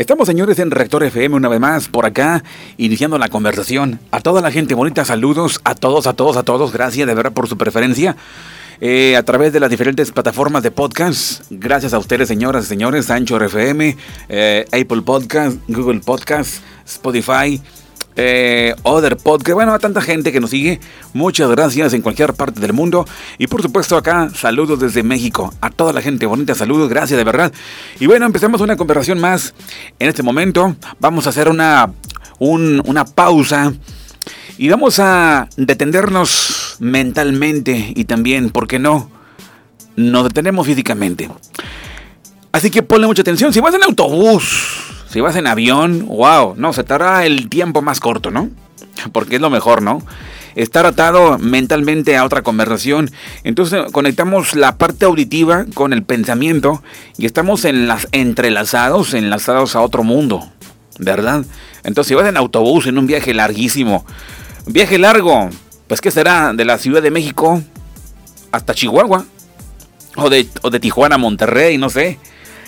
Estamos, señores, en Rector FM una vez más, por acá, iniciando la conversación. A toda la gente bonita, saludos a todos, a todos, a todos. Gracias de verdad por su preferencia. Eh, a través de las diferentes plataformas de podcast. Gracias a ustedes, señoras y señores, Anchor FM, eh, Apple Podcast, Google Podcast, Spotify eh, Other Podcast, bueno, a tanta gente que nos sigue, muchas gracias en cualquier parte del mundo. Y por supuesto acá, saludos desde México, a toda la gente bonita, saludos, gracias de verdad. Y bueno, empezamos una conversación más en este momento. Vamos a hacer una, una pausa y vamos a detenernos mentalmente y también, ¿por qué no? Nos detenemos físicamente. Así que ponle mucha atención. Si vas en autobús, si vas en avión, wow, no, se tarda el tiempo más corto, ¿no? Porque es lo mejor, ¿no? Estar atado mentalmente a otra conversación. Entonces conectamos la parte auditiva con el pensamiento y estamos en las, entrelazados, enlazados a otro mundo, ¿verdad? Entonces si vas en autobús en un viaje larguísimo, viaje largo, pues ¿qué será? De la Ciudad de México hasta Chihuahua. O de Tijuana a Monterrey, no sé.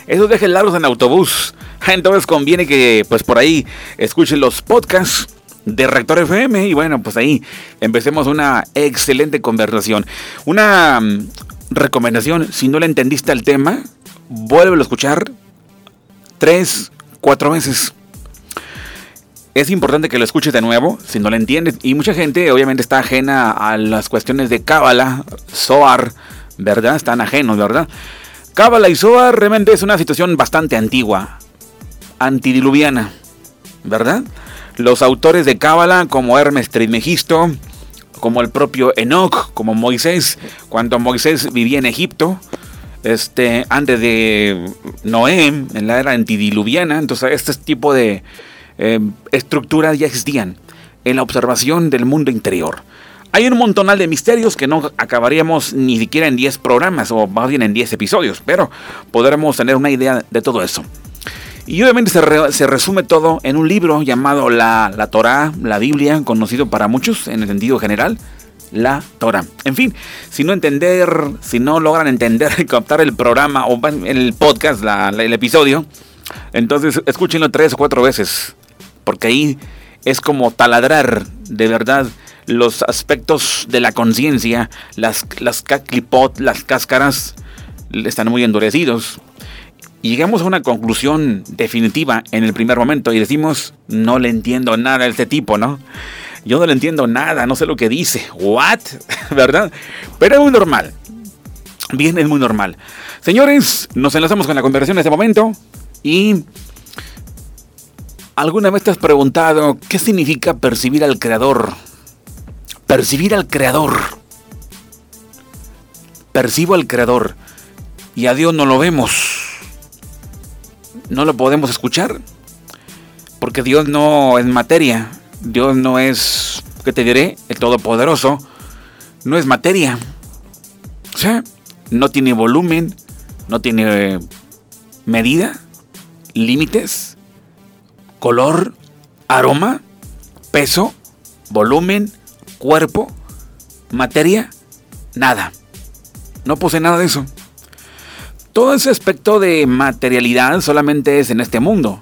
Esos viajes largos en autobús Entonces conviene que pues por ahí escuchen los podcasts de Rector FM y bueno, pues ahí empecemos una excelente conversación. Una mm, recomendación, si no le entendiste al tema, vuelve a escuchar tres, cuatro veces. Es importante que lo escuches de nuevo, si no lo entiendes. Y mucha gente obviamente está ajena a las cuestiones de Cábala, Zohar, ¿verdad? Están ajenos, ¿verdad? Cábala y Zohar realmente es una situación bastante antigua antidiluviana, ¿verdad? Los autores de Cábala, como Hermes Trismegisto, como el propio Enoch, como Moisés, cuando Moisés vivía en Egipto, este, antes de Noé, en la era antidiluviana, entonces este tipo de eh, estructuras ya existían en la observación del mundo interior. Hay un montonal de misterios que no acabaríamos ni siquiera en 10 programas, o más bien en 10 episodios, pero podremos tener una idea de todo eso. Y obviamente se, resume todo en un libro llamado la, la Torah, la Biblia, conocido para muchos en el sentido general, la Torah. En fin, si no entender, si no logran entender y captar el programa o el podcast, el episodio, entonces escúchenlo tres o cuatro veces, porque ahí es como taladrar de verdad los aspectos de la conciencia, las, las las cáscaras están muy endurecidos y llegamos a una conclusión definitiva en el primer momento y decimos, no le entiendo nada a este tipo, ¿no? Yo no le entiendo nada, no sé lo que dice. ¿What? ¿Verdad? Pero es muy normal. Bien, es muy normal. Señores, nos enlazamos con la conversación en este momento y... ¿Alguna vez te has preguntado qué significa percibir al Creador? Percibir al Creador. Percibo al Creador y a Dios no lo vemos no lo podemos escuchar. Porque Dios no es materia. Dios no es, ¿qué te diré? El Todopoderoso. No es materia. O sea, no tiene volumen, no tiene medida, límites, color, aroma, peso, volumen, cuerpo, materia, nada. No posee nada de eso. Todo ese aspecto de materialidad solamente es en este mundo.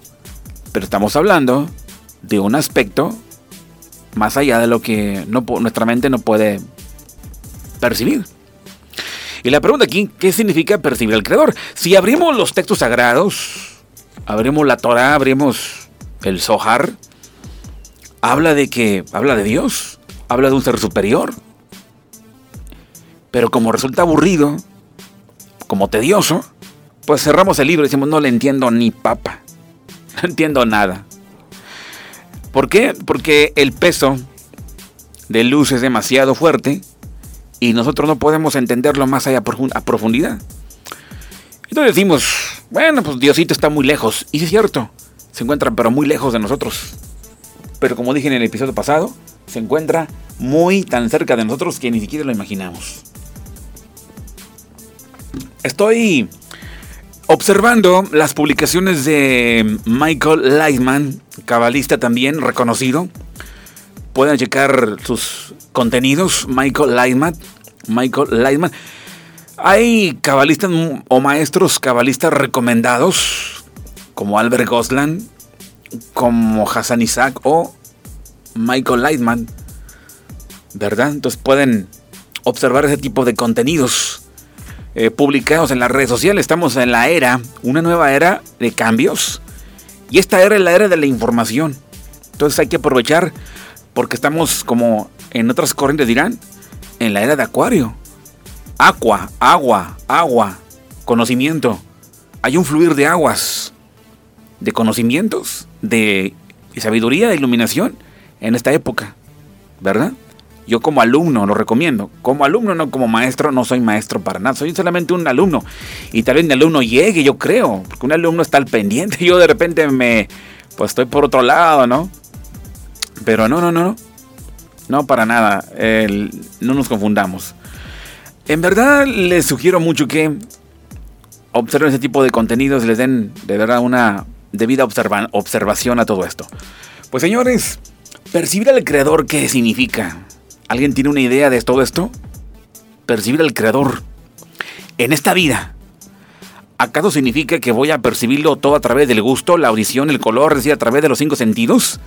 Pero estamos hablando de un aspecto más allá de lo que nuestra mente no puede percibir. Y la pregunta aquí, ¿qué significa percibir al Creador? Si abrimos los textos sagrados, abrimos la Torah, abrimos el Zohar, habla de que, habla de Dios, habla de un ser superior. Pero como resulta aburrido, como tedioso, pues cerramos el libro y decimos, no le entiendo ni papa. No entiendo nada. ¿Por qué? Porque el peso de luz es demasiado fuerte y nosotros no podemos entenderlo más allá a profundidad. Entonces decimos, bueno, pues Diosito está muy lejos. Y es cierto, se encuentra pero muy lejos de nosotros. Pero como dije en el episodio pasado, se encuentra muy tan cerca de nosotros que ni siquiera lo imaginamos. Estoy observando las publicaciones de Michael Lightman, cabalista también reconocido. Pueden checar sus contenidos, Michael Lightman. Michael Lightman. Hay cabalistas o maestros cabalistas recomendados como Albert Goslan, como Hassan Isaac o Michael Lightman, ¿verdad? Entonces pueden observar ese tipo de contenidos eh, publicados en las redes sociales. Estamos en la era, una nueva era de cambios. Y esta era es la era de la información. Entonces hay que aprovechar porque estamos como en otras corrientes dirán, en la era de acuario. Agua, agua, agua, conocimiento. Hay un fluir de aguas, de conocimientos, de sabiduría, de iluminación en esta época, ¿verdad? Yo como alumno lo recomiendo. Como alumno, no como maestro, no soy maestro para nada. Soy solamente un alumno. Y tal vez mi alumno llegue, yo creo. Porque un alumno está al pendiente. Yo de repente me... Pues estoy por otro lado, ¿no? Pero no, no, no, no. Para nada. no nos confundamos. En verdad les sugiero mucho que observen ese tipo de contenidos, les den de verdad una debida observación a todo esto. Pues señores, percibir al creador, ¿qué significa? ¿Alguien tiene una idea de todo esto? Percibir al creador en esta vida. ¿Acaso significa que voy a percibirlo todo a través del gusto, la audición, el color, es decir, a través de los cinco sentidos?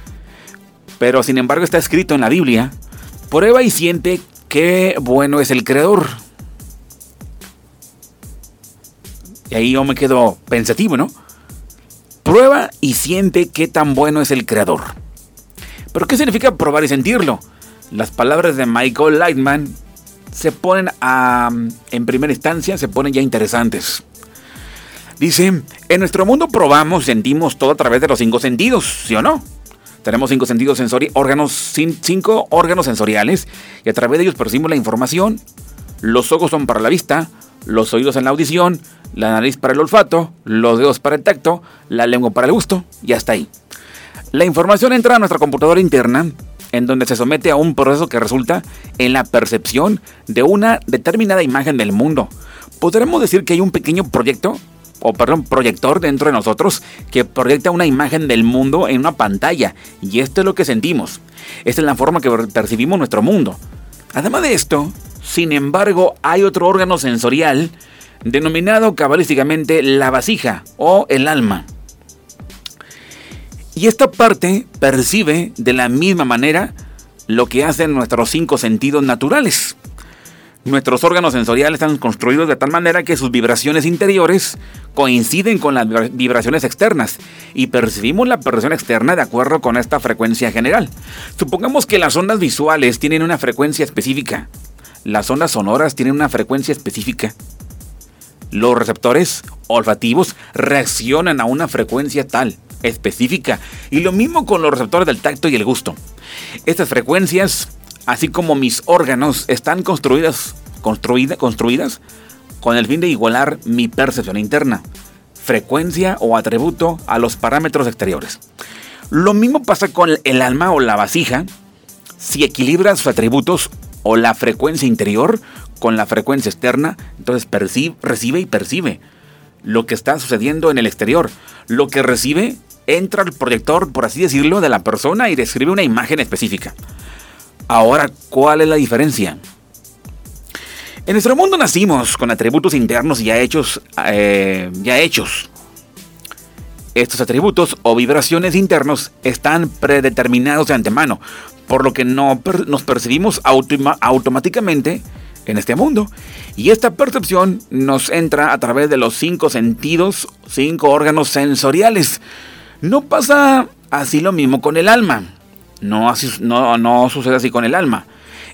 Pero sin embargo está escrito en la Biblia, prueba y siente qué bueno es el creador. Y ahí yo me quedo pensativo, ¿no? Prueba y siente qué tan bueno es el creador. ¿Pero qué significa probar y sentirlo? las palabras de Michael Lightman se ponen a, en primera instancia, se ponen ya interesantes. Dice, en nuestro mundo probamos, sentimos todo a través de los cinco sentidos, ¿sí o no? Tenemos cinco sentidos sensoriales, órganos, cinco órganos sensoriales y a través de ellos percibimos la información. Los ojos son para la vista, los oídos en la audición, la nariz para el olfato, los dedos para el tacto, la lengua para el gusto y hasta ahí. La información entra a nuestra computadora interna en donde se somete a un proceso que resulta en la percepción de una determinada imagen del mundo. Podremos decir que hay un pequeño proyecto, o perdón, proyector dentro de nosotros que proyecta una imagen del mundo en una pantalla, y esto es lo que sentimos. Esta es la forma que percibimos nuestro mundo. Además de esto, sin embargo, hay otro órgano sensorial denominado cabalísticamente la vasija o el alma. Y esta parte percibe de la misma manera lo que hacen nuestros cinco sentidos naturales. Nuestros órganos sensoriales están construidos de tal manera que sus vibraciones interiores coinciden con las vibraciones externas y percibimos la percepción externa de acuerdo con esta frecuencia general. Supongamos que las ondas visuales tienen una frecuencia específica, las ondas sonoras tienen una frecuencia específica. Los receptores olfativos reaccionan a una frecuencia tal específica. Y lo mismo con los receptores del tacto y el gusto. Estas frecuencias, así como mis órganos, están construidas, construidas con el fin de igualar mi percepción interna, frecuencia o atributo a los parámetros exteriores. Lo mismo pasa con el alma o la vasija. Si equilibra sus atributos o la frecuencia interior con la frecuencia externa, entonces percibe, recibe y percibe lo que está sucediendo en el exterior. Lo que recibe entra al proyector, por así decirlo, de la persona y describe una imagen específica. Ahora, ¿cuál es la diferencia? En nuestro mundo nacimos con atributos internos ya hechos, eh, ya hechos. Estos atributos o vibraciones internos están predeterminados de antemano, por lo que no nos percibimos automáticamente en este mundo. Y esta percepción nos entra a través de los cinco sentidos, cinco órganos sensoriales, no pasa así lo mismo con el alma. No, así, no, no sucede así con el alma.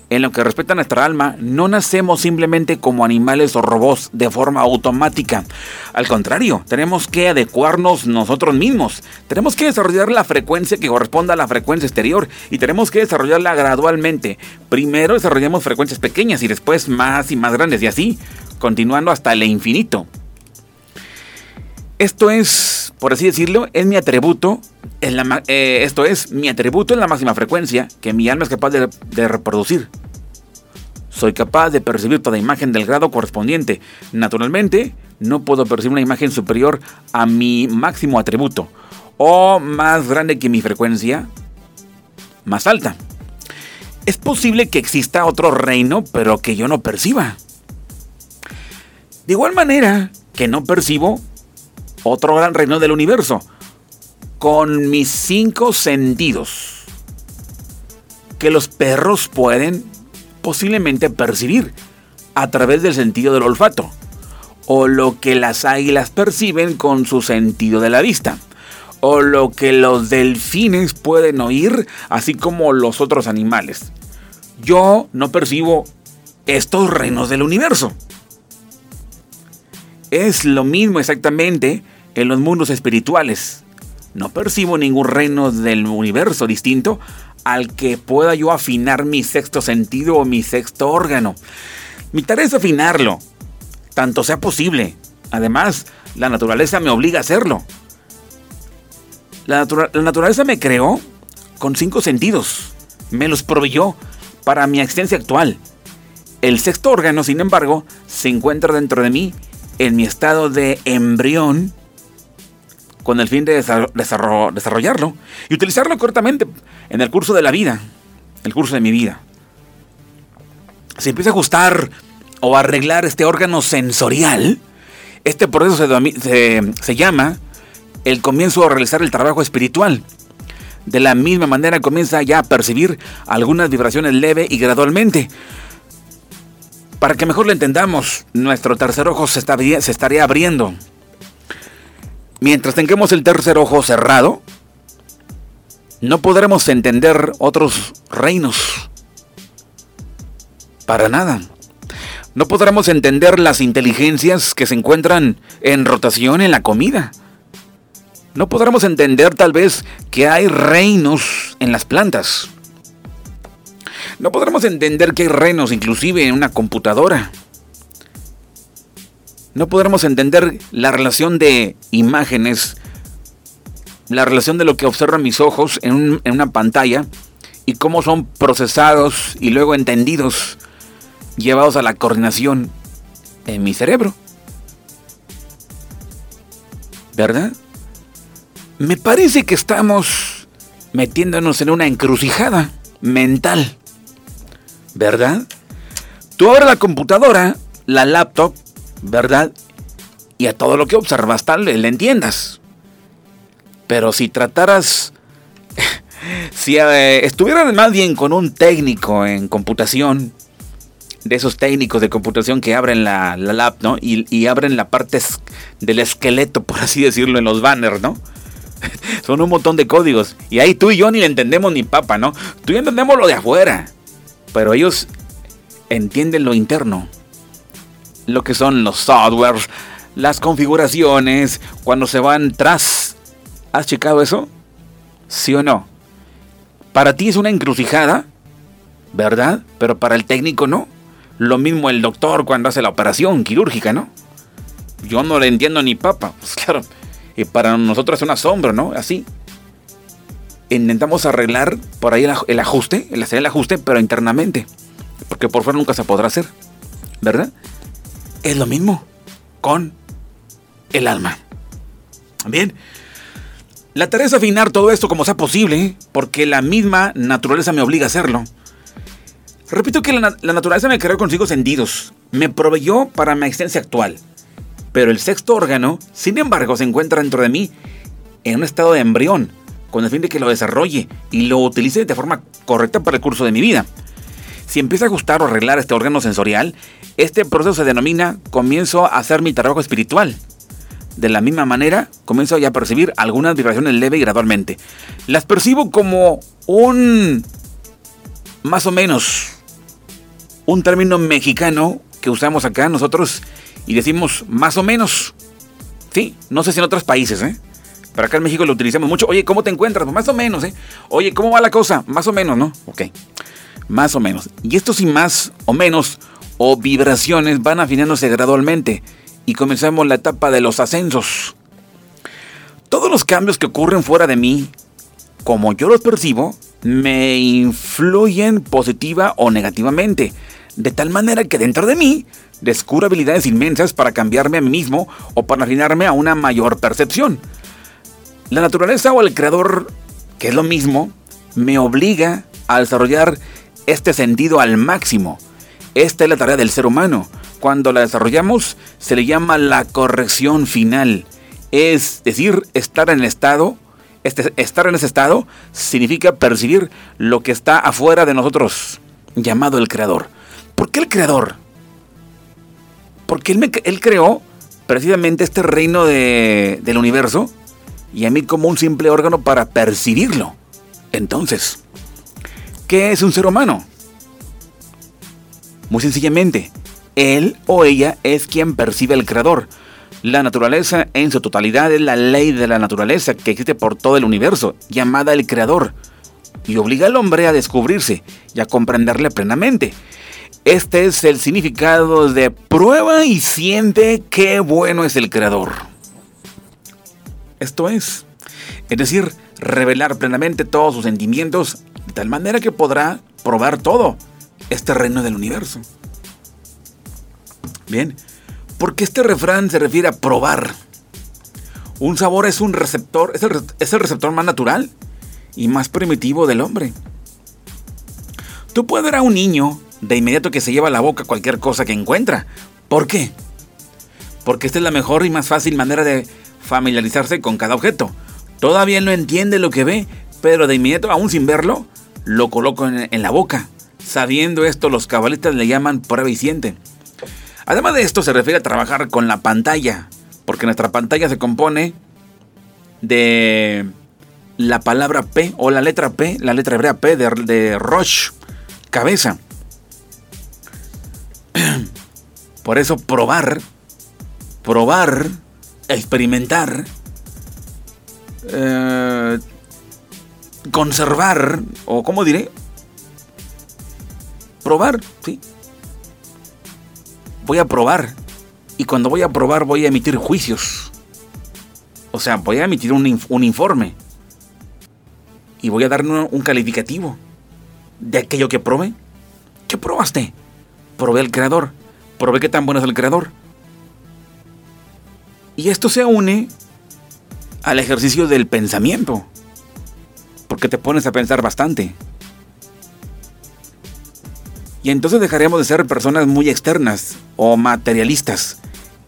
En lo que respecta a nuestra alma, no nacemos simplemente como animales o robots de forma automática. Al contrario, tenemos que adecuarnos nosotros mismos. Tenemos que desarrollar la frecuencia que corresponda a la frecuencia exterior y tenemos que desarrollarla gradualmente. Primero desarrollamos frecuencias pequeñas y después más y más grandes y así, continuando hasta el infinito. Esto es, por así decirlo, es mi atributo, la, eh, esto es mi atributo en la máxima frecuencia que mi alma es capaz de reproducir. Soy capaz de percibir toda imagen del grado correspondiente. Naturalmente, no puedo percibir una imagen superior a mi máximo atributo o más grande que mi frecuencia más alta. Es posible que exista otro reino, pero que yo no perciba. De igual manera que no percibo otro gran reino del universo, con mis cinco sentidos, que los perros pueden posiblemente percibir a través del sentido del olfato, o lo que las águilas perciben con su sentido de la vista, o lo que los delfines pueden oír, así como los otros animales. Yo no percibo estos reinos del universo. Es lo mismo exactamente en los mundos espirituales. No percibo ningún reino del universo distinto al que pueda yo afinar mi sexto sentido o mi sexto órgano. Mi tarea es afinarlo, tanto sea posible. Además, la naturaleza me obliga a hacerlo. La, naturaleza me creó con cinco sentidos. Me los proveyó para mi existencia actual. El sexto órgano, sin embargo, se encuentra dentro de mí en mi estado de embrión con el fin de desarrollarlo y utilizarlo correctamente en el curso de la vida, el curso de mi vida. Si empieza a ajustar o arreglar este órgano sensorial, este proceso se, se llama el comienzo a realizar el trabajo espiritual. De la misma manera comienza ya a percibir algunas vibraciones leve y gradualmente. Para que mejor lo entendamos, nuestro tercer ojo se, se estaría abriendo. Mientras tengamos el tercer ojo cerrado, no podremos entender otros reinos. Para nada. No podremos entender las inteligencias que se encuentran en rotación en la comida. No podremos entender tal vez que hay reinos en las plantas. No podremos entender que hay reinos inclusive en una computadora. No podremos entender la relación de imágenes, la relación de lo que observan mis ojos en, en una pantalla y cómo son procesados y luego entendidos, llevados a la coordinación en mi cerebro. ¿Verdad? Me parece que estamos metiéndonos en una encrucijada mental. ¿Verdad? Tú abres la computadora, la laptop, ¿verdad? Y a todo lo que observas tal le entiendas. Pero si trataras, si eh, estuvieras más bien con un técnico en computación, de esos técnicos de computación que abren la, la laptop, ¿no? Y, y, abren la parte del esqueleto, por así decirlo, en los banners, ¿no? Son un montón de códigos. Y ahí tú y yo ni le entendemos ni papa, ¿no? Tú y entendemos lo de afuera. Pero ellos entienden lo interno. Lo que son los softwares, las configuraciones, cuando se van tras. ¿Has checado eso? ¿Sí o no? Para ti es una encrucijada, ¿verdad? Pero para el técnico no. Lo mismo el doctor cuando hace la operación quirúrgica, ¿no? Yo no le entiendo ni papa. Pues claro. Y para nosotros es un asombro, ¿no? Así intentamos arreglar por ahí el, ajuste, el hacer el ajuste, pero internamente. Porque por fuera nunca se podrá hacer. ¿Verdad? Es lo mismo con el alma. Bien. La tarea es afinar todo esto como sea posible, porque la misma naturaleza me obliga a hacerlo. Repito que la, naturaleza me creó con cinco sentidos, me proveyó para mi existencia actual. Pero el sexto órgano, sin embargo, se encuentra dentro de mí en un estado de embrión, con el fin de que lo desarrolle y lo utilice de forma correcta para el curso de mi vida. Si empiezo a ajustar o arreglar este órgano sensorial, este proceso se denomina comienzo a hacer mi trabajo espiritual. De la misma manera, comienzo ya a percibir algunas vibraciones leve y gradualmente. Las percibo como un... más o menos... un término mexicano que usamos acá nosotros y decimos más o menos. Sí, no sé si en otros países, ¿eh? Pero acá en México lo utilizamos mucho. Oye, ¿cómo te encuentras? Más o menos, ¿eh? Oye, ¿cómo va la cosa? Más o menos, ¿no? Ok. Más o menos. Y esto sin más o menos o vibraciones van afinándose gradualmente y comenzamos la etapa de los ascensos. Todos los cambios que ocurren fuera de mí, como yo los percibo, me influyen positiva o negativamente, de tal manera que dentro de mí descubro habilidades inmensas para cambiarme a mí mismo o para afinarme a una mayor percepción. La naturaleza o el creador, que es lo mismo, me obliga a desarrollar este sentido al máximo. Esta es la tarea del ser humano. Cuando la desarrollamos se le llama la corrección final. Es decir, estar en el estado, este, estar en ese estado significa percibir lo que está afuera de nosotros, llamado el Creador. ¿Por qué el Creador? Porque Él, él creó precisamente este reino del universo y a mí como un simple órgano para percibirlo. Entonces, ¿qué es un ser humano? Muy sencillamente, él o ella es quien percibe al creador. La naturaleza en su totalidad es la ley de la naturaleza que existe por todo el universo, llamada el creador, y obliga al hombre a descubrirse y a comprenderle plenamente. Este es el significado de prueba y siente qué bueno es el creador. Esto es, es decir, revelar plenamente todos sus sentimientos de tal manera que podrá probar todo este reino del universo. Bien, porque este refrán se refiere a probar. Un sabor es un receptor, es el, receptor más natural y más primitivo del hombre. Tú puedes ver a un niño de inmediato que se lleva a la boca cualquier cosa que encuentra. ¿Por qué? Porque esta es la mejor y más fácil manera de familiarizarse con cada objeto. Todavía no entiende lo que ve, pero de inmediato, aún sin verlo, lo coloco en, la boca. Sabiendo esto, los cabalistas le llaman prueba y siente. Además de esto, se refiere a trabajar con la pantalla, porque nuestra pantalla se compone de la palabra P o la letra P, la letra hebrea P de, Roche, cabeza. Por eso probar, probar, experimentar, eh, conservar, o como diré, probar, sí, voy a probar. Y cuando voy a probar voy a emitir juicios. O sea, voy a emitir un, informe. Y voy a dar un, calificativo de aquello que probé. ¿Qué probaste? Probé el creador. Probé qué tan bueno es el creador. Y esto se une al ejercicio del pensamiento. Porque te pones a pensar bastante. Y entonces dejaremos de ser personas muy externas o materialistas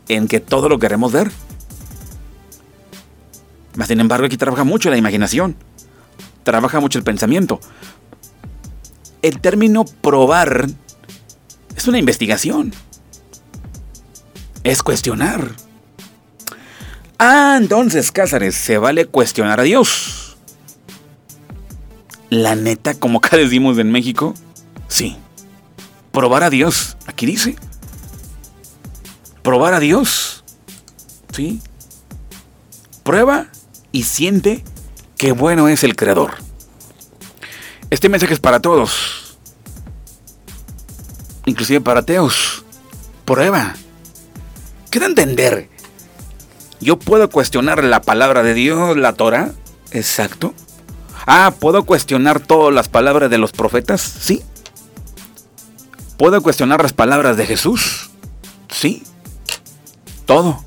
en que todo lo queremos ver. Mas sin embargo aquí trabaja mucho la imaginación, trabaja mucho el pensamiento. El término probar es una investigación. Es cuestionar. Ah, entonces, Cázares, se vale cuestionar a Dios. La neta, como acá decimos en México, sí probar a Dios. Aquí dice. Probar a Dios. ¿Sí? Prueba y siente qué bueno es el Creador. Este mensaje es para todos. Inclusive para ateos. Prueba. Queda entender. Yo puedo cuestionar la palabra de Dios, la Torah. Exacto. Ah, ¿puedo cuestionar todas las palabras de los profetas? Sí. ¿Puedo cuestionar las palabras de Jesús? Sí. Todo.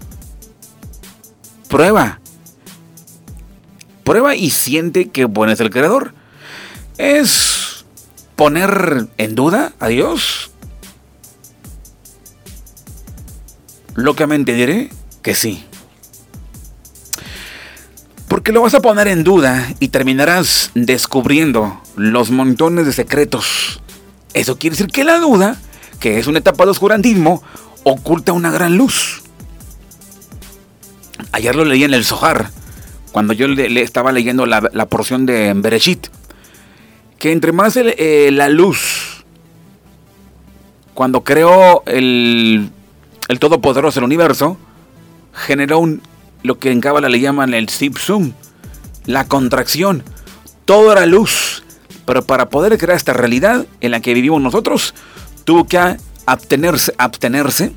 Prueba. Prueba y siente que bueno es el creador. ¿Es poner en duda a Dios? Locamente diré que sí. Porque lo vas a poner en duda y terminarás descubriendo los montones de secretos eso quiere decir que la duda, que es una etapa de oscurantismo, oculta una gran luz. Ayer lo leí en el Zohar, cuando yo le, estaba leyendo la, porción de Bereshit, que entre más eh, la luz, cuando creó el, el Todopoderoso el universo, generó un, lo que en Cábala le llaman el Sipsum, la contracción. Todo era luz. Pero para poder crear esta realidad en la que vivimos nosotros, tuvo que abstenerse, abstenerse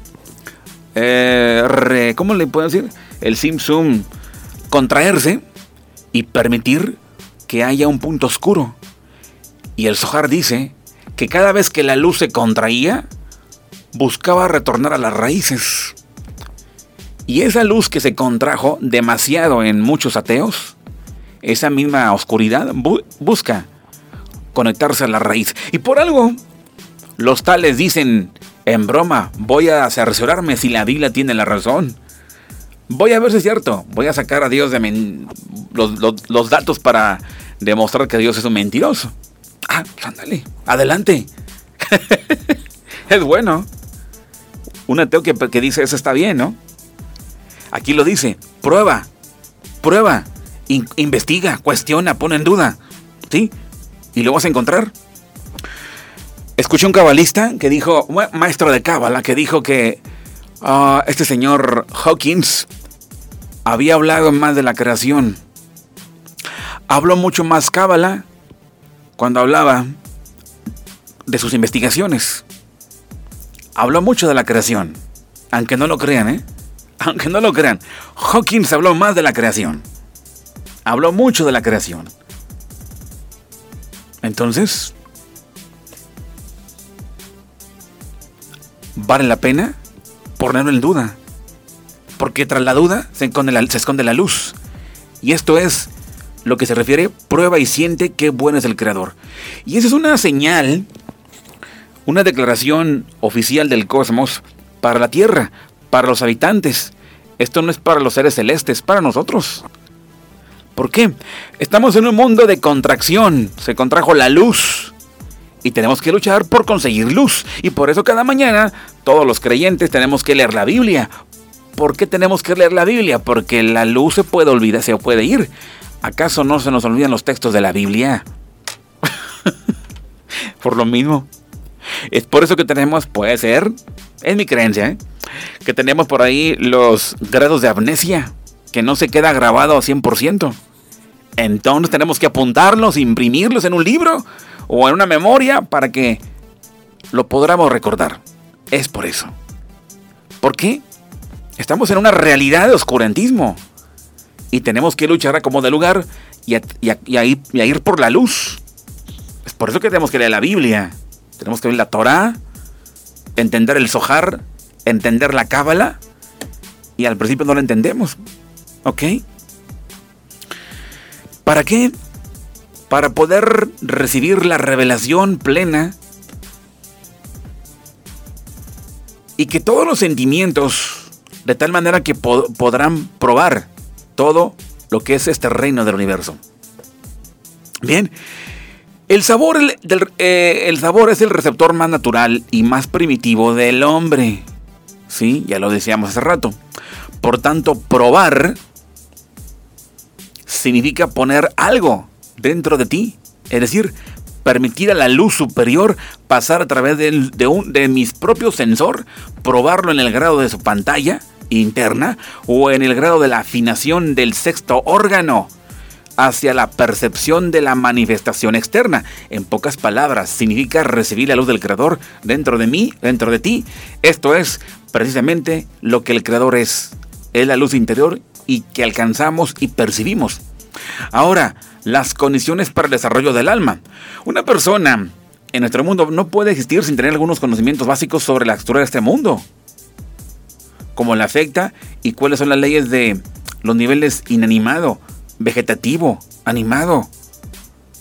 eh, ¿cómo le puedo decir? El Simpson contraerse y permitir que haya un punto oscuro. Y el Zohar dice que cada vez que la luz se contraía, buscaba retornar a las raíces. Y esa luz que se contrajo demasiado en muchos ateos, esa misma oscuridad busca conectarse a la raíz. Y por algo, los tales dicen, en broma, voy a cerciorarme si la Biblia tiene la razón. Voy a ver si es cierto. Voy a sacar a Dios de los, datos para demostrar que Dios es un mentiroso. Ah, pues ándale, adelante. es bueno. Un ateo que dice eso está bien, ¿no? Aquí lo dice, prueba, prueba, investiga, cuestiona, pone en duda. ¿Sí? Y lo vas a encontrar. Escuché un cabalista que dijo, maestro de cábala, que dijo que ah, este señor Hawkins había hablado más de la creación. Habló mucho más cábala cuando hablaba de sus investigaciones. Habló mucho de la creación, aunque no lo crean, ¿eh? Aunque no lo crean, Hawkins habló más de la creación. Habló mucho de la creación. Entonces, ¿vale la pena ponerlo en duda? Porque tras la duda se esconde la, se esconde la luz. Y esto es lo que se refiere prueba y siente qué bueno es el creador. Y esa es una señal, una declaración oficial del cosmos para la Tierra, para los habitantes. Esto no es para los seres celestes, para nosotros. ¿Por qué? Estamos en un mundo de contracción. Se contrajo la luz. Y tenemos que luchar por conseguir luz. Y por eso cada mañana todos los creyentes tenemos que leer la Biblia. ¿Por qué tenemos que leer la Biblia? Porque la luz se puede olvidar, se puede ir. ¿Acaso no se nos olvidan los textos de la Biblia? por lo mismo. Es por eso que tenemos, puede ser, es mi creencia, ¿eh? Que tenemos por ahí los grados de amnesia, que no se queda grabado a 100%. Entonces tenemos que apuntarlos, imprimirlos en un libro o en una memoria para que lo podamos recordar. Es por eso. ¿Por qué? Estamos en una realidad de oscurantismo. Y tenemos que luchar a como de lugar y a, ir, por la luz. Es por eso que tenemos que leer la Biblia. Tenemos que leer la Torah, entender el Zohar, entender la Cábala. Y al principio no lo entendemos. ¿Ok? ¿Para qué? Para poder recibir la revelación plena y que todos los sentimientos, de tal manera que podrán probar todo lo que es este reino del universo. Bien, el sabor, eh, el sabor es el receptor más natural y más primitivo del hombre. Sí, ya lo decíamos hace rato. Por tanto, probar significa poner algo dentro de ti. Es decir, permitir a la luz superior pasar a través de, un, de mis propios sensor, probarlo en el grado de su pantalla interna o en el grado de la afinación del sexto órgano hacia la percepción de la manifestación externa. En pocas palabras, significa recibir la luz del Creador dentro de mí, dentro de ti. Esto es precisamente lo que el Creador es. Es la luz interior y que alcanzamos y percibimos. Ahora, las condiciones para el desarrollo del alma. Una persona en nuestro mundo no puede existir sin tener algunos conocimientos básicos sobre la estructura de este mundo. Cómo la afecta y cuáles son las leyes de los niveles inanimado, vegetativo, animado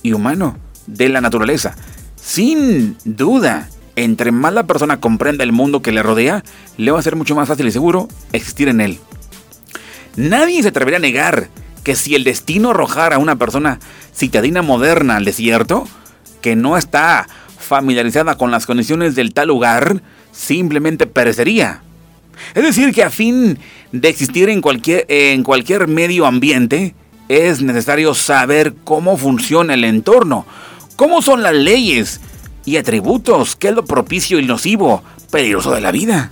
y humano de la naturaleza. Sin duda, entre más la persona comprenda el mundo que le rodea, le va a ser mucho más fácil y seguro existir en él. Nadie se atrevería a negar que si el destino arrojara a una persona citadina moderna al desierto, que no está familiarizada con las condiciones del tal lugar, simplemente perecería. Es decir, que a fin de existir en cualquier, en cualquier medio ambiente, es necesario saber cómo funciona el entorno, cómo son las leyes y atributos, qué es lo propicio y nocivo, peligroso de la vida.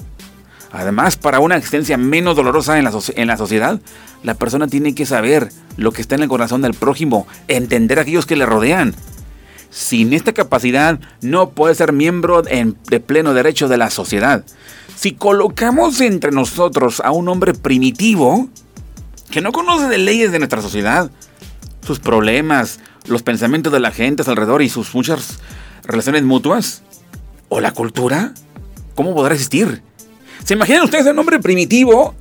Además, para una existencia menos dolorosa en la, sociedad, la persona tiene que saber lo que está en el corazón del prójimo, entender a aquellos que le rodean. Sin esta capacidad no puede ser miembro de pleno derecho de la sociedad. Si colocamos entre nosotros a un hombre primitivo, que no conoce de leyes de nuestra sociedad, sus problemas, los pensamientos de la gente alrededor y sus muchas relaciones mutuas, o la cultura, ¿cómo podrá existir? ¿Se imaginan ustedes un hombre primitivo?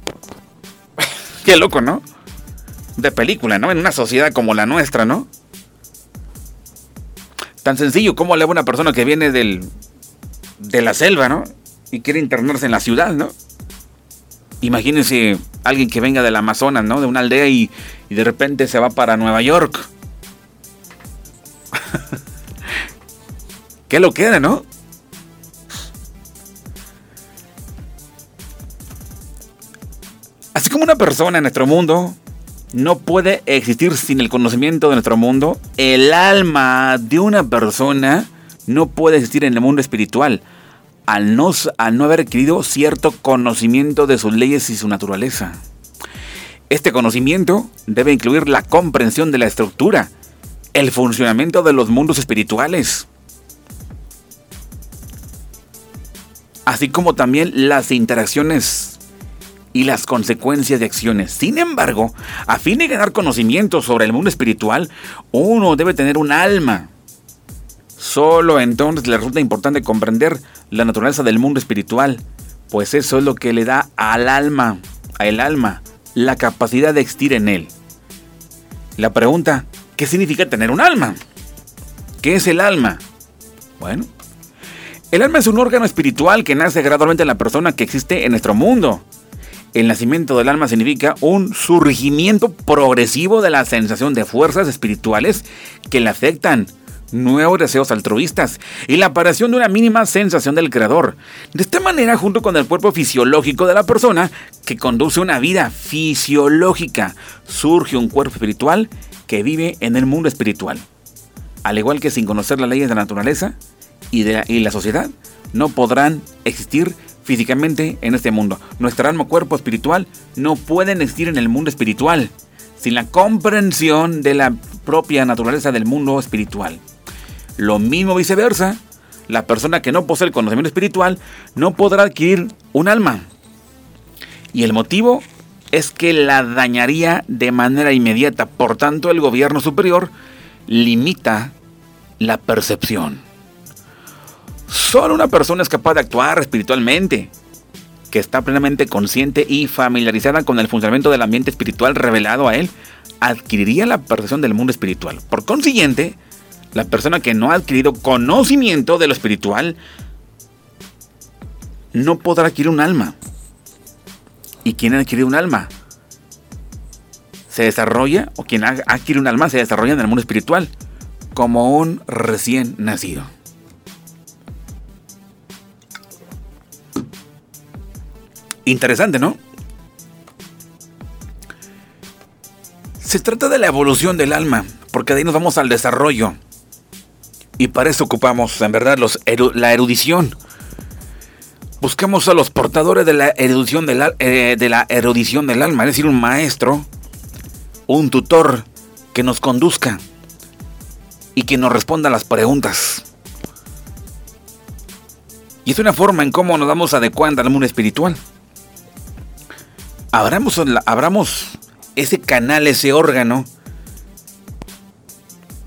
Qué loco, ¿no? De película, ¿no? En una sociedad como la nuestra, ¿no? Tan sencillo como le una persona que viene del, de la selva, ¿no? Y quiere internarse en la ciudad, ¿no? Imagínense alguien que venga del Amazonas, ¿no? De una aldea y, y de repente se va para Nueva York. ¿Qué lo queda, no? Así como una persona en nuestro mundo no puede existir sin el conocimiento de nuestro mundo, el alma de una persona no puede existir en el mundo espiritual al no, al no haber adquirido cierto conocimiento de sus leyes y su naturaleza. Este conocimiento debe incluir la comprensión de la estructura, el funcionamiento de los mundos espirituales, así como también las interacciones y las consecuencias de acciones. Sin embargo, a fin de ganar conocimiento sobre el mundo espiritual, uno debe tener un alma. Solo entonces le resulta importante comprender la naturaleza del mundo espiritual, pues eso es lo que le da al alma, al alma, la capacidad de existir en él. La pregunta, ¿qué significa tener un alma? ¿Qué es el alma? Bueno, el alma es un órgano espiritual que nace gradualmente en la persona que existe en nuestro mundo. El nacimiento del alma significa un surgimiento progresivo de la sensación de fuerzas espirituales que le afectan, nuevos deseos altruistas y la aparición de una mínima sensación del creador. De esta manera, junto con el cuerpo fisiológico de la persona que conduce una vida fisiológica, surge un cuerpo espiritual que vive en el mundo espiritual. Al igual que sin conocer las leyes de la naturaleza, y, la sociedad no podrán existir físicamente en este mundo. Nuestra alma, cuerpo espiritual no pueden existir en el mundo espiritual sin la comprensión de la propia naturaleza del mundo espiritual. Lo mismo viceversa, la persona que no posee el conocimiento espiritual no podrá adquirir un alma. Y el motivo es que la dañaría de manera inmediata. Por tanto, el gobierno superior limita la percepción. Solo una persona es capaz de actuar espiritualmente, que está plenamente consciente y familiarizada con el funcionamiento del ambiente espiritual revelado a él, adquiriría la percepción del mundo espiritual. Por consiguiente, la persona que no ha adquirido conocimiento de lo espiritual no podrá adquirir un alma. ¿Y quién adquirido un alma? Se desarrolla, o quien adquiere un alma se desarrolla en el mundo espiritual, como un recién nacido. Interesante, ¿no? Se trata de la evolución del alma, porque de ahí nos vamos al desarrollo. Y para eso ocupamos, en verdad, la erudición. Buscamos a los portadores de la, erudición del, eh, de la erudición del alma, es decir, un maestro, un tutor que nos conduzca y que nos responda las preguntas. Y es una forma en cómo nos vamos adecuando al mundo espiritual abramos ese canal, ese órgano,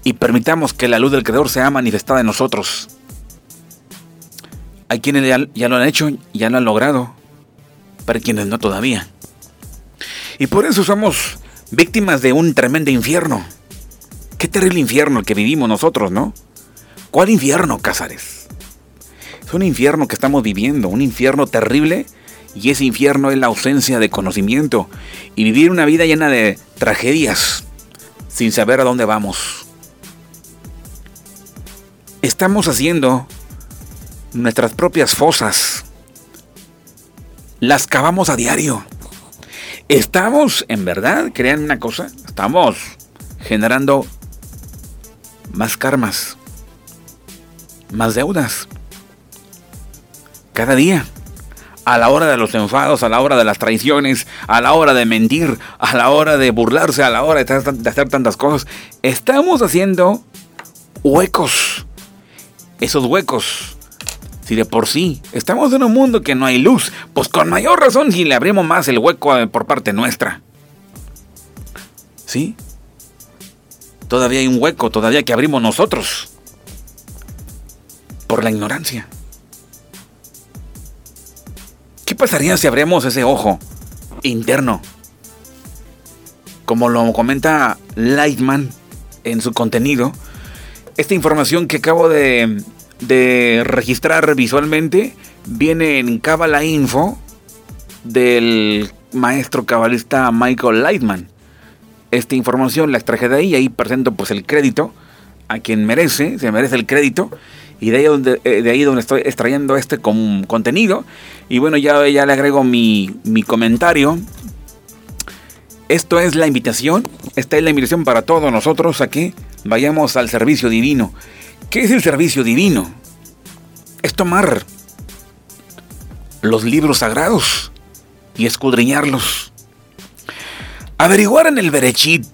y permitamos que la luz del Creador sea manifestada en nosotros. Hay quienes ya, lo han hecho, ya lo han logrado, pero quienes no todavía. Y por eso somos víctimas de un tremendo infierno. Qué terrible infierno el que vivimos nosotros, ¿no? ¿Cuál infierno, Cázares? Es un infierno que estamos viviendo, un infierno terrible y ese infierno es la ausencia de conocimiento y vivir una vida llena de tragedias sin saber a dónde vamos. Estamos haciendo nuestras propias fosas. Las cavamos a diario. Estamos, en verdad, crean una cosa, estamos generando más karmas, más deudas. Cada día a la hora de los enfados, a la hora de las traiciones, a la hora de mentir, a la hora de burlarse, a la hora de, hacer tantas cosas. Estamos haciendo huecos. Esos huecos. Si de por sí estamos en un mundo que no hay luz, pues con mayor razón si le abrimos más el hueco por parte nuestra. ¿Sí? Todavía hay un hueco, todavía que abrimos nosotros. Por la ignorancia. ¿Qué pasaría si abrimos ese ojo interno? Como lo comenta Lightman en su contenido, esta información que acabo de, registrar visualmente viene en Kabbalah Info, del maestro cabalista Michael Lightman. Esta información la extraje de ahí ahí presento pues el crédito a quien merece, se merece el crédito y de ahí donde, eh, de ahí donde estoy extrayendo este contenido y bueno ya, ya le agrego mi, mi comentario esto es la invitación, esta es la invitación para todos nosotros a que vayamos al servicio divino. ¿Qué es el servicio divino? Es tomar los libros sagrados y escudriñarlos. Averiguar en el Berechit.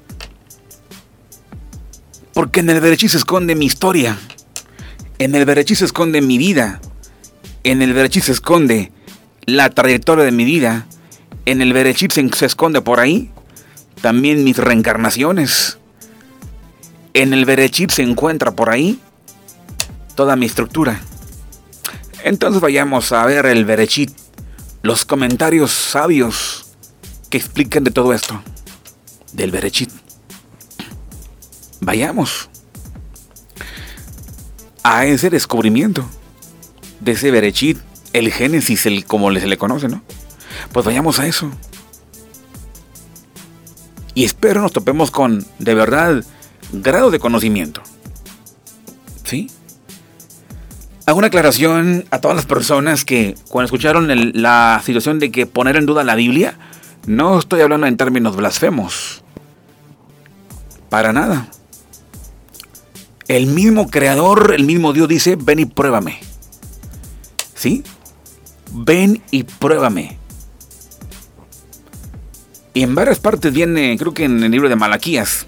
Porque en el Berechit se esconde mi historia. En el Berechit se esconde mi vida. En el Berechit se esconde la trayectoria de mi vida. En el Berechit se esconde por ahí también mis reencarnaciones. En el Berechit se encuentra por ahí toda mi estructura. Entonces vayamos a ver el Berechit, los comentarios sabios que explican de todo esto, del Berechit. Vayamos a ese descubrimiento de ese Berechit, el Génesis, el como se le conoce, ¿no? Pues vayamos a eso. Y espero nos topemos con, de verdad, grado de conocimiento. ¿Sí? Hago una aclaración a todas las personas que cuando escucharon la situación de que poner en duda la Biblia, no estoy hablando en términos blasfemos. Para nada. El mismo creador, el mismo Dios dice, ven y pruébame. ¿Sí? Ven y pruébame. Y en varias partes viene, creo que en el libro de Malaquías.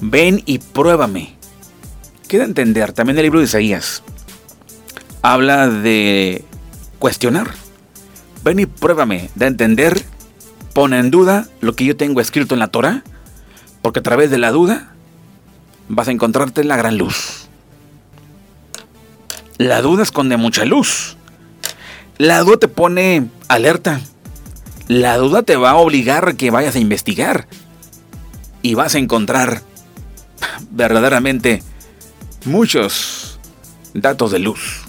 Ven y pruébame. Queda entender, también el libro de Isaías. Habla de cuestionar. Ven y pruébame, de entender, pone en duda lo que yo tengo escrito en la Torah, porque a través de la duda vas a encontrarte la gran luz. La duda esconde mucha luz. La duda te pone alerta, la duda te va a obligar a que vayas a investigar y vas a encontrar verdaderamente muchos datos de luz.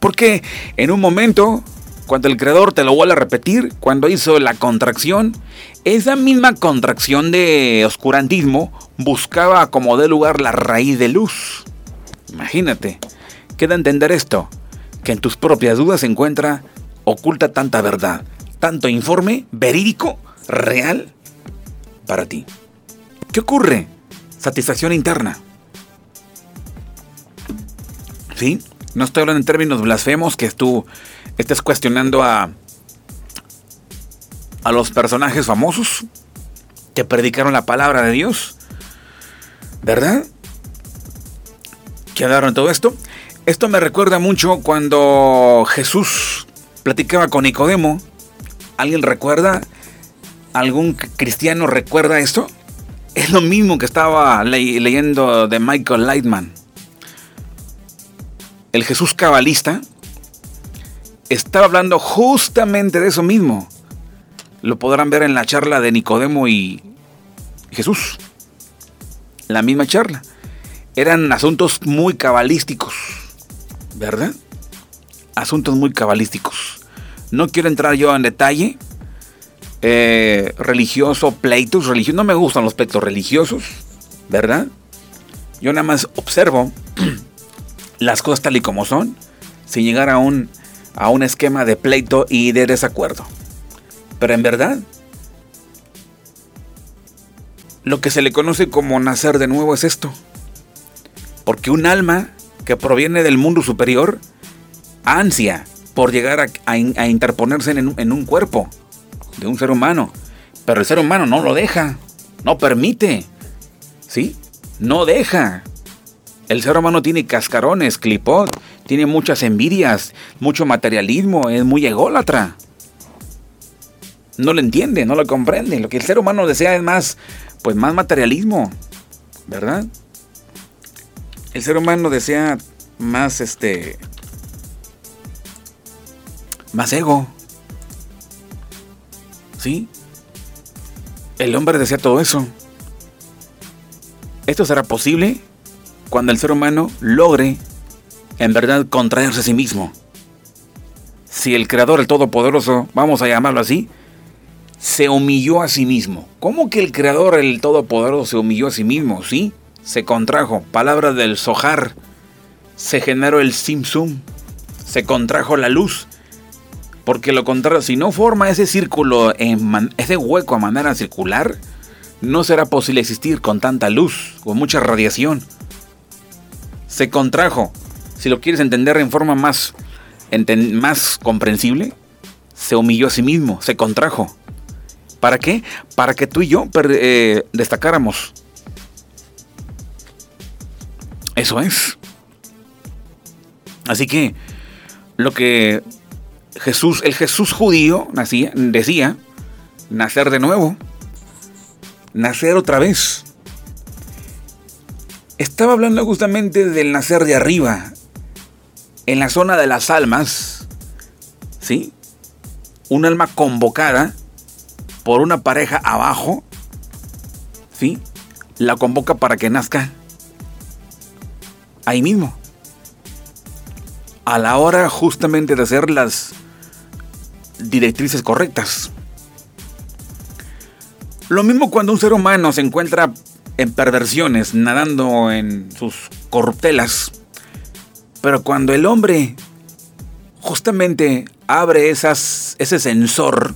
Porque en un momento, cuando el creador te lo vuelve a repetir, cuando hizo la contracción, esa misma contracción de oscurantismo buscaba como de lugar la raíz de luz. Imagínate, queda entender esto, que en tus propias dudas se encuentra oculta tanta verdad tanto informe verídico, real, para ti. ¿Qué ocurre? Satisfacción interna. ¿Sí? No estoy hablando en términos blasfemos que tú estés cuestionando a, a los personajes famosos que predicaron la palabra de Dios. ¿Verdad? ¿Qué en todo esto? Esto me recuerda mucho cuando Jesús platicaba con Nicodemo ¿Alguien recuerda? ¿Algún cristiano recuerda esto? Es lo mismo que estaba leyendo de Michael Lightman. El Jesús cabalista estaba hablando justamente de eso mismo. Lo podrán ver en la charla de Nicodemo y Jesús. La misma charla. Eran asuntos muy cabalísticos, ¿verdad? Asuntos muy cabalísticos. No quiero entrar yo en detalle. Eh, religioso, pleitos religiosos. No me gustan los pleitos religiosos, ¿verdad? Yo nada más observo las cosas tal y como son, sin llegar a un, a un esquema de pleito y de desacuerdo. Pero en verdad, lo que se le conoce como nacer de nuevo es esto. Porque un alma que proviene del mundo superior ansia por llegar a, interponerse en, un cuerpo de un ser humano. Pero el ser humano no lo deja, no permite. ¿Sí? No deja. El ser humano tiene cascarones, clipot, tiene muchas envidias, mucho materialismo, es muy ególatra. No lo entiende, no lo comprende. Lo que el ser humano desea es más, pues más materialismo, ¿verdad? El ser humano desea más este más ego. ¿Sí? El hombre desea todo eso. Esto será posible cuando el ser humano logre en verdad contraerse a sí mismo. si el Creador, el Todopoderoso, vamos a llamarlo así, se humilló a sí mismo. ¿Cómo que el Creador, el Todopoderoso, se humilló a sí mismo? Sí, se contrajo. Palabra del Sohar. Se generó el Simsum. Se contrajo la luz. Porque lo contrario, si no forma ese círculo, ese hueco a manera circular, no será posible existir con tanta luz, con mucha radiación. Se contrajo. Si lo quieres entender en forma más, más comprensible, se humilló a sí mismo, se contrajo. ¿Para qué? Para que tú y yo eh, destacáramos. Eso es. Así que lo que Jesús, el Jesús judío nacía, decía, nacer de nuevo, nacer otra vez. Estaba hablando justamente del nacer de arriba, en la zona de las almas, ¿sí? Un alma convocada por una pareja abajo, ¿sí? La convoca para que nazca ahí mismo. A la hora justamente de hacer las directrices correctas. Lo mismo cuando un ser humano se encuentra en perversiones, nadando en sus corruptelas. Pero cuando el hombre justamente abre esas, ese sensor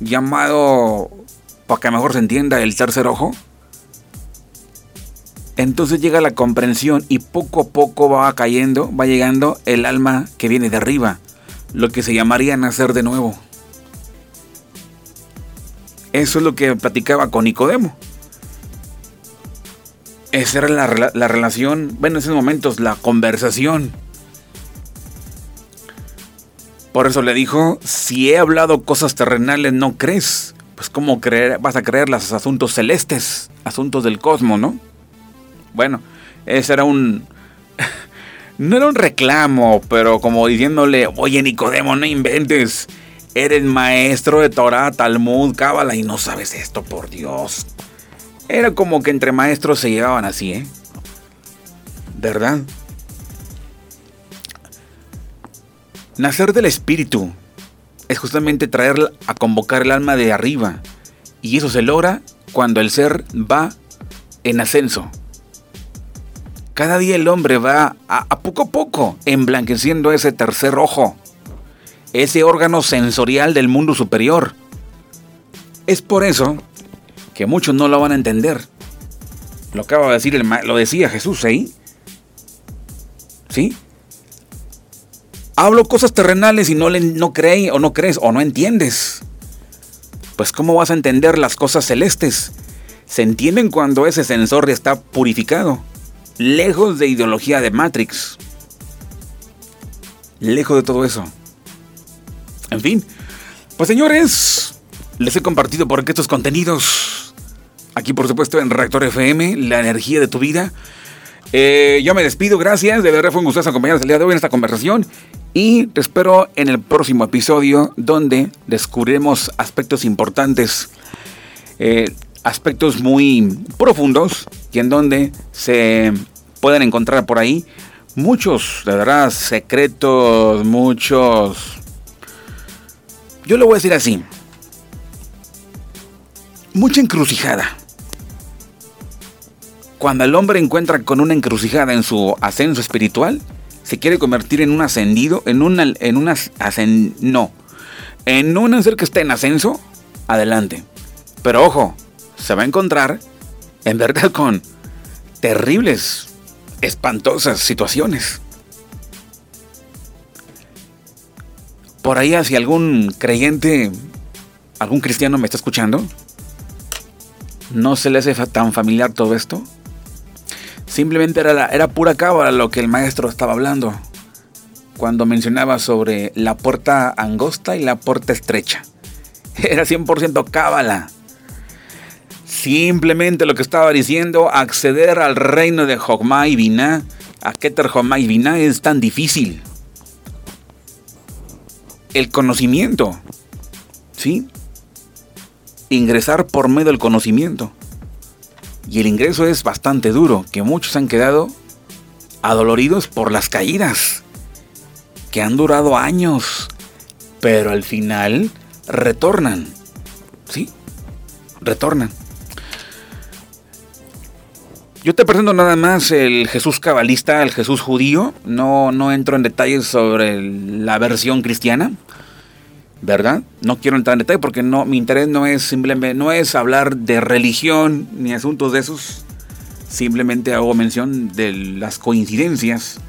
llamado, para que mejor se entienda, el tercer ojo, entonces llega la comprensión y poco a poco va cayendo, va llegando el alma que viene de arriba, lo que se llamaría nacer de nuevo. Eso es lo que platicaba con Nicodemo. Esa era la, la relación, bueno, en esos momentos, la conversación. Por eso le dijo, si he hablado cosas terrenales, ¿no crees? Pues cómo creer, vas a creer los asuntos celestes, asuntos del cosmos, ¿no? Bueno, ese era un... no era un reclamo, pero como diciéndole, oye Nicodemo, no inventes. Eres maestro de Torah, Talmud, Cábala y no sabes esto, por Dios. Era como que entre maestros se llevaban así, ¿eh? ¿Verdad? Nacer del espíritu es justamente traer a convocar el alma de arriba. Y eso se logra cuando el ser va en ascenso. Cada día el hombre va a, poco a poco emblanqueciendo ese tercer ojo, ese órgano sensorial del mundo superior. Es por eso que muchos no lo van a entender. Lo acaba de decir, el, lo decía Jesús ahí. ¿Sí? Hablo cosas terrenales y no, le, no crees o no crees o no entiendes. Pues ¿cómo vas a entender las cosas celestes? Se entienden cuando ese sensor está purificado lejos de ideología de Matrix. Lejos de todo eso. En fin, pues señores, les he compartido por aquí estos contenidos. Aquí por supuesto en Reactor FM, la energía de tu vida. Eh, yo me despido, gracias. De verdad fue un gusto acompañarnos el día de hoy en esta conversación. Y te espero en el próximo episodio donde descubriremos aspectos importantes. Eh, aspectos muy profundos y en donde se pueden encontrar por ahí muchos, de verdad, secretos, muchos... Yo lo voy a decir así. Mucha encrucijada. Cuando el hombre encuentra con una encrucijada en su ascenso espiritual, se quiere convertir en un ascendido, en una, en una no, en un ser que está en ascenso, adelante. Pero ojo, se va a encontrar en verdad con terribles, espantosas situaciones. Por ahí, si algún creyente, algún cristiano me está escuchando, ¿no se le hace tan familiar todo esto? Simplemente era, era pura cábala lo que el maestro estaba hablando cuando mencionaba sobre la puerta angosta y la puerta estrecha. Era 100% cábala. Simplemente lo que estaba diciendo, acceder al reino de Jogma y Binah, a Keter Jogma y Binah es tan difícil. El conocimiento, ¿sí? Ingresar por medio del conocimiento. Y el ingreso es bastante duro, que muchos han quedado adoloridos por las caídas, que han durado años, pero al final retornan. ¿Sí? Retornan. Yo te presento nada más el Jesús cabalista, el Jesús judío. No, no entro en detalles sobre la versión cristiana. ¿Verdad? No quiero entrar en detalle porque no, mi interés no es simplemente, no es hablar de religión ni asuntos de esos. Simplemente hago mención de las coincidencias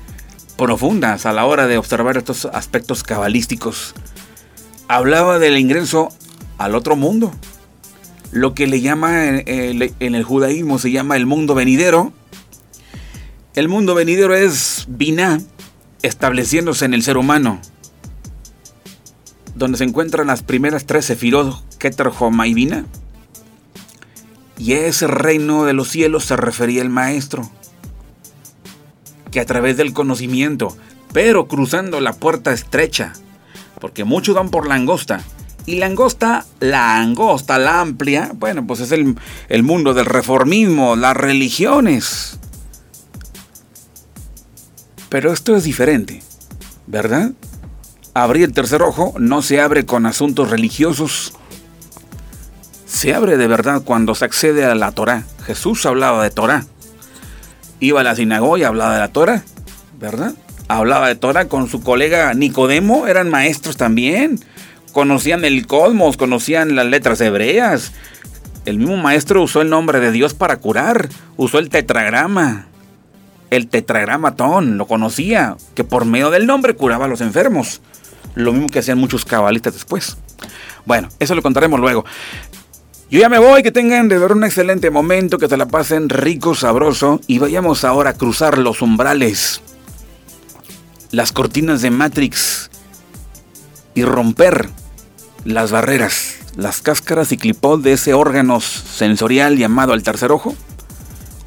profundas a la hora de observar estos aspectos cabalísticos. Hablaba del ingreso al otro mundo, lo que le llama en el judaísmo se llama el mundo venidero. El mundo venidero es Binah estableciéndose en el ser humano, donde se encuentran las primeras tres sefirot, Keter, Homa y Binah. Y ese reino de los cielos se refería el maestro, que a través del conocimiento, pero cruzando la puerta estrecha, porque muchos van por la angosta, y la angosta, la angosta, la amplia, bueno, pues es el, el mundo del reformismo, las religiones. Pero esto es diferente, ¿verdad? Abrir el tercer ojo no se abre con asuntos religiosos. Se abre de verdad cuando se accede a la Torah. Jesús hablaba de Torah. Iba a la sinagoga y hablaba de la Torah, ¿verdad? Hablaba de Torah con su colega Nicodemo, eran maestros también conocían el cosmos, conocían las letras hebreas. El mismo maestro usó el nombre de Dios para curar, usó el tetragrama. El tetragramatón, lo conocía, que por medio del nombre curaba a los enfermos. Lo mismo que hacían muchos cabalistas después. Bueno, eso lo contaremos luego. Yo ya me voy, que tengan de ver un excelente momento, que se la pasen rico, sabroso y vayamos ahora a cruzar los umbrales, las cortinas de Matrix y romper las barreras, las cáscaras y clipot de ese órgano sensorial llamado el tercer ojo,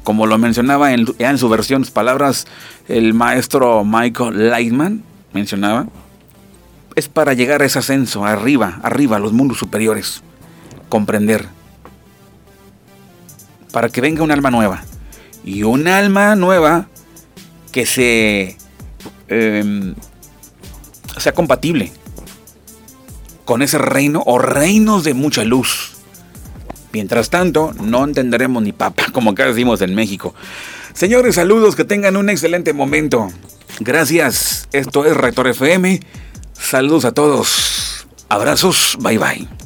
como lo mencionaba en, en su versión, palabras, el maestro Michael Lightman mencionaba, es para llegar a ese ascenso, arriba, arriba, a los mundos superiores, comprender, para que venga un alma nueva, y un alma nueva que se em, sea compatible con ese reino o reinos de mucha luz. Mientras tanto, no entenderemos ni papa, como acá decimos en México. Señores, saludos, que tengan un excelente momento. Gracias, esto es Rector FM. Saludos a todos. Abrazos, bye bye.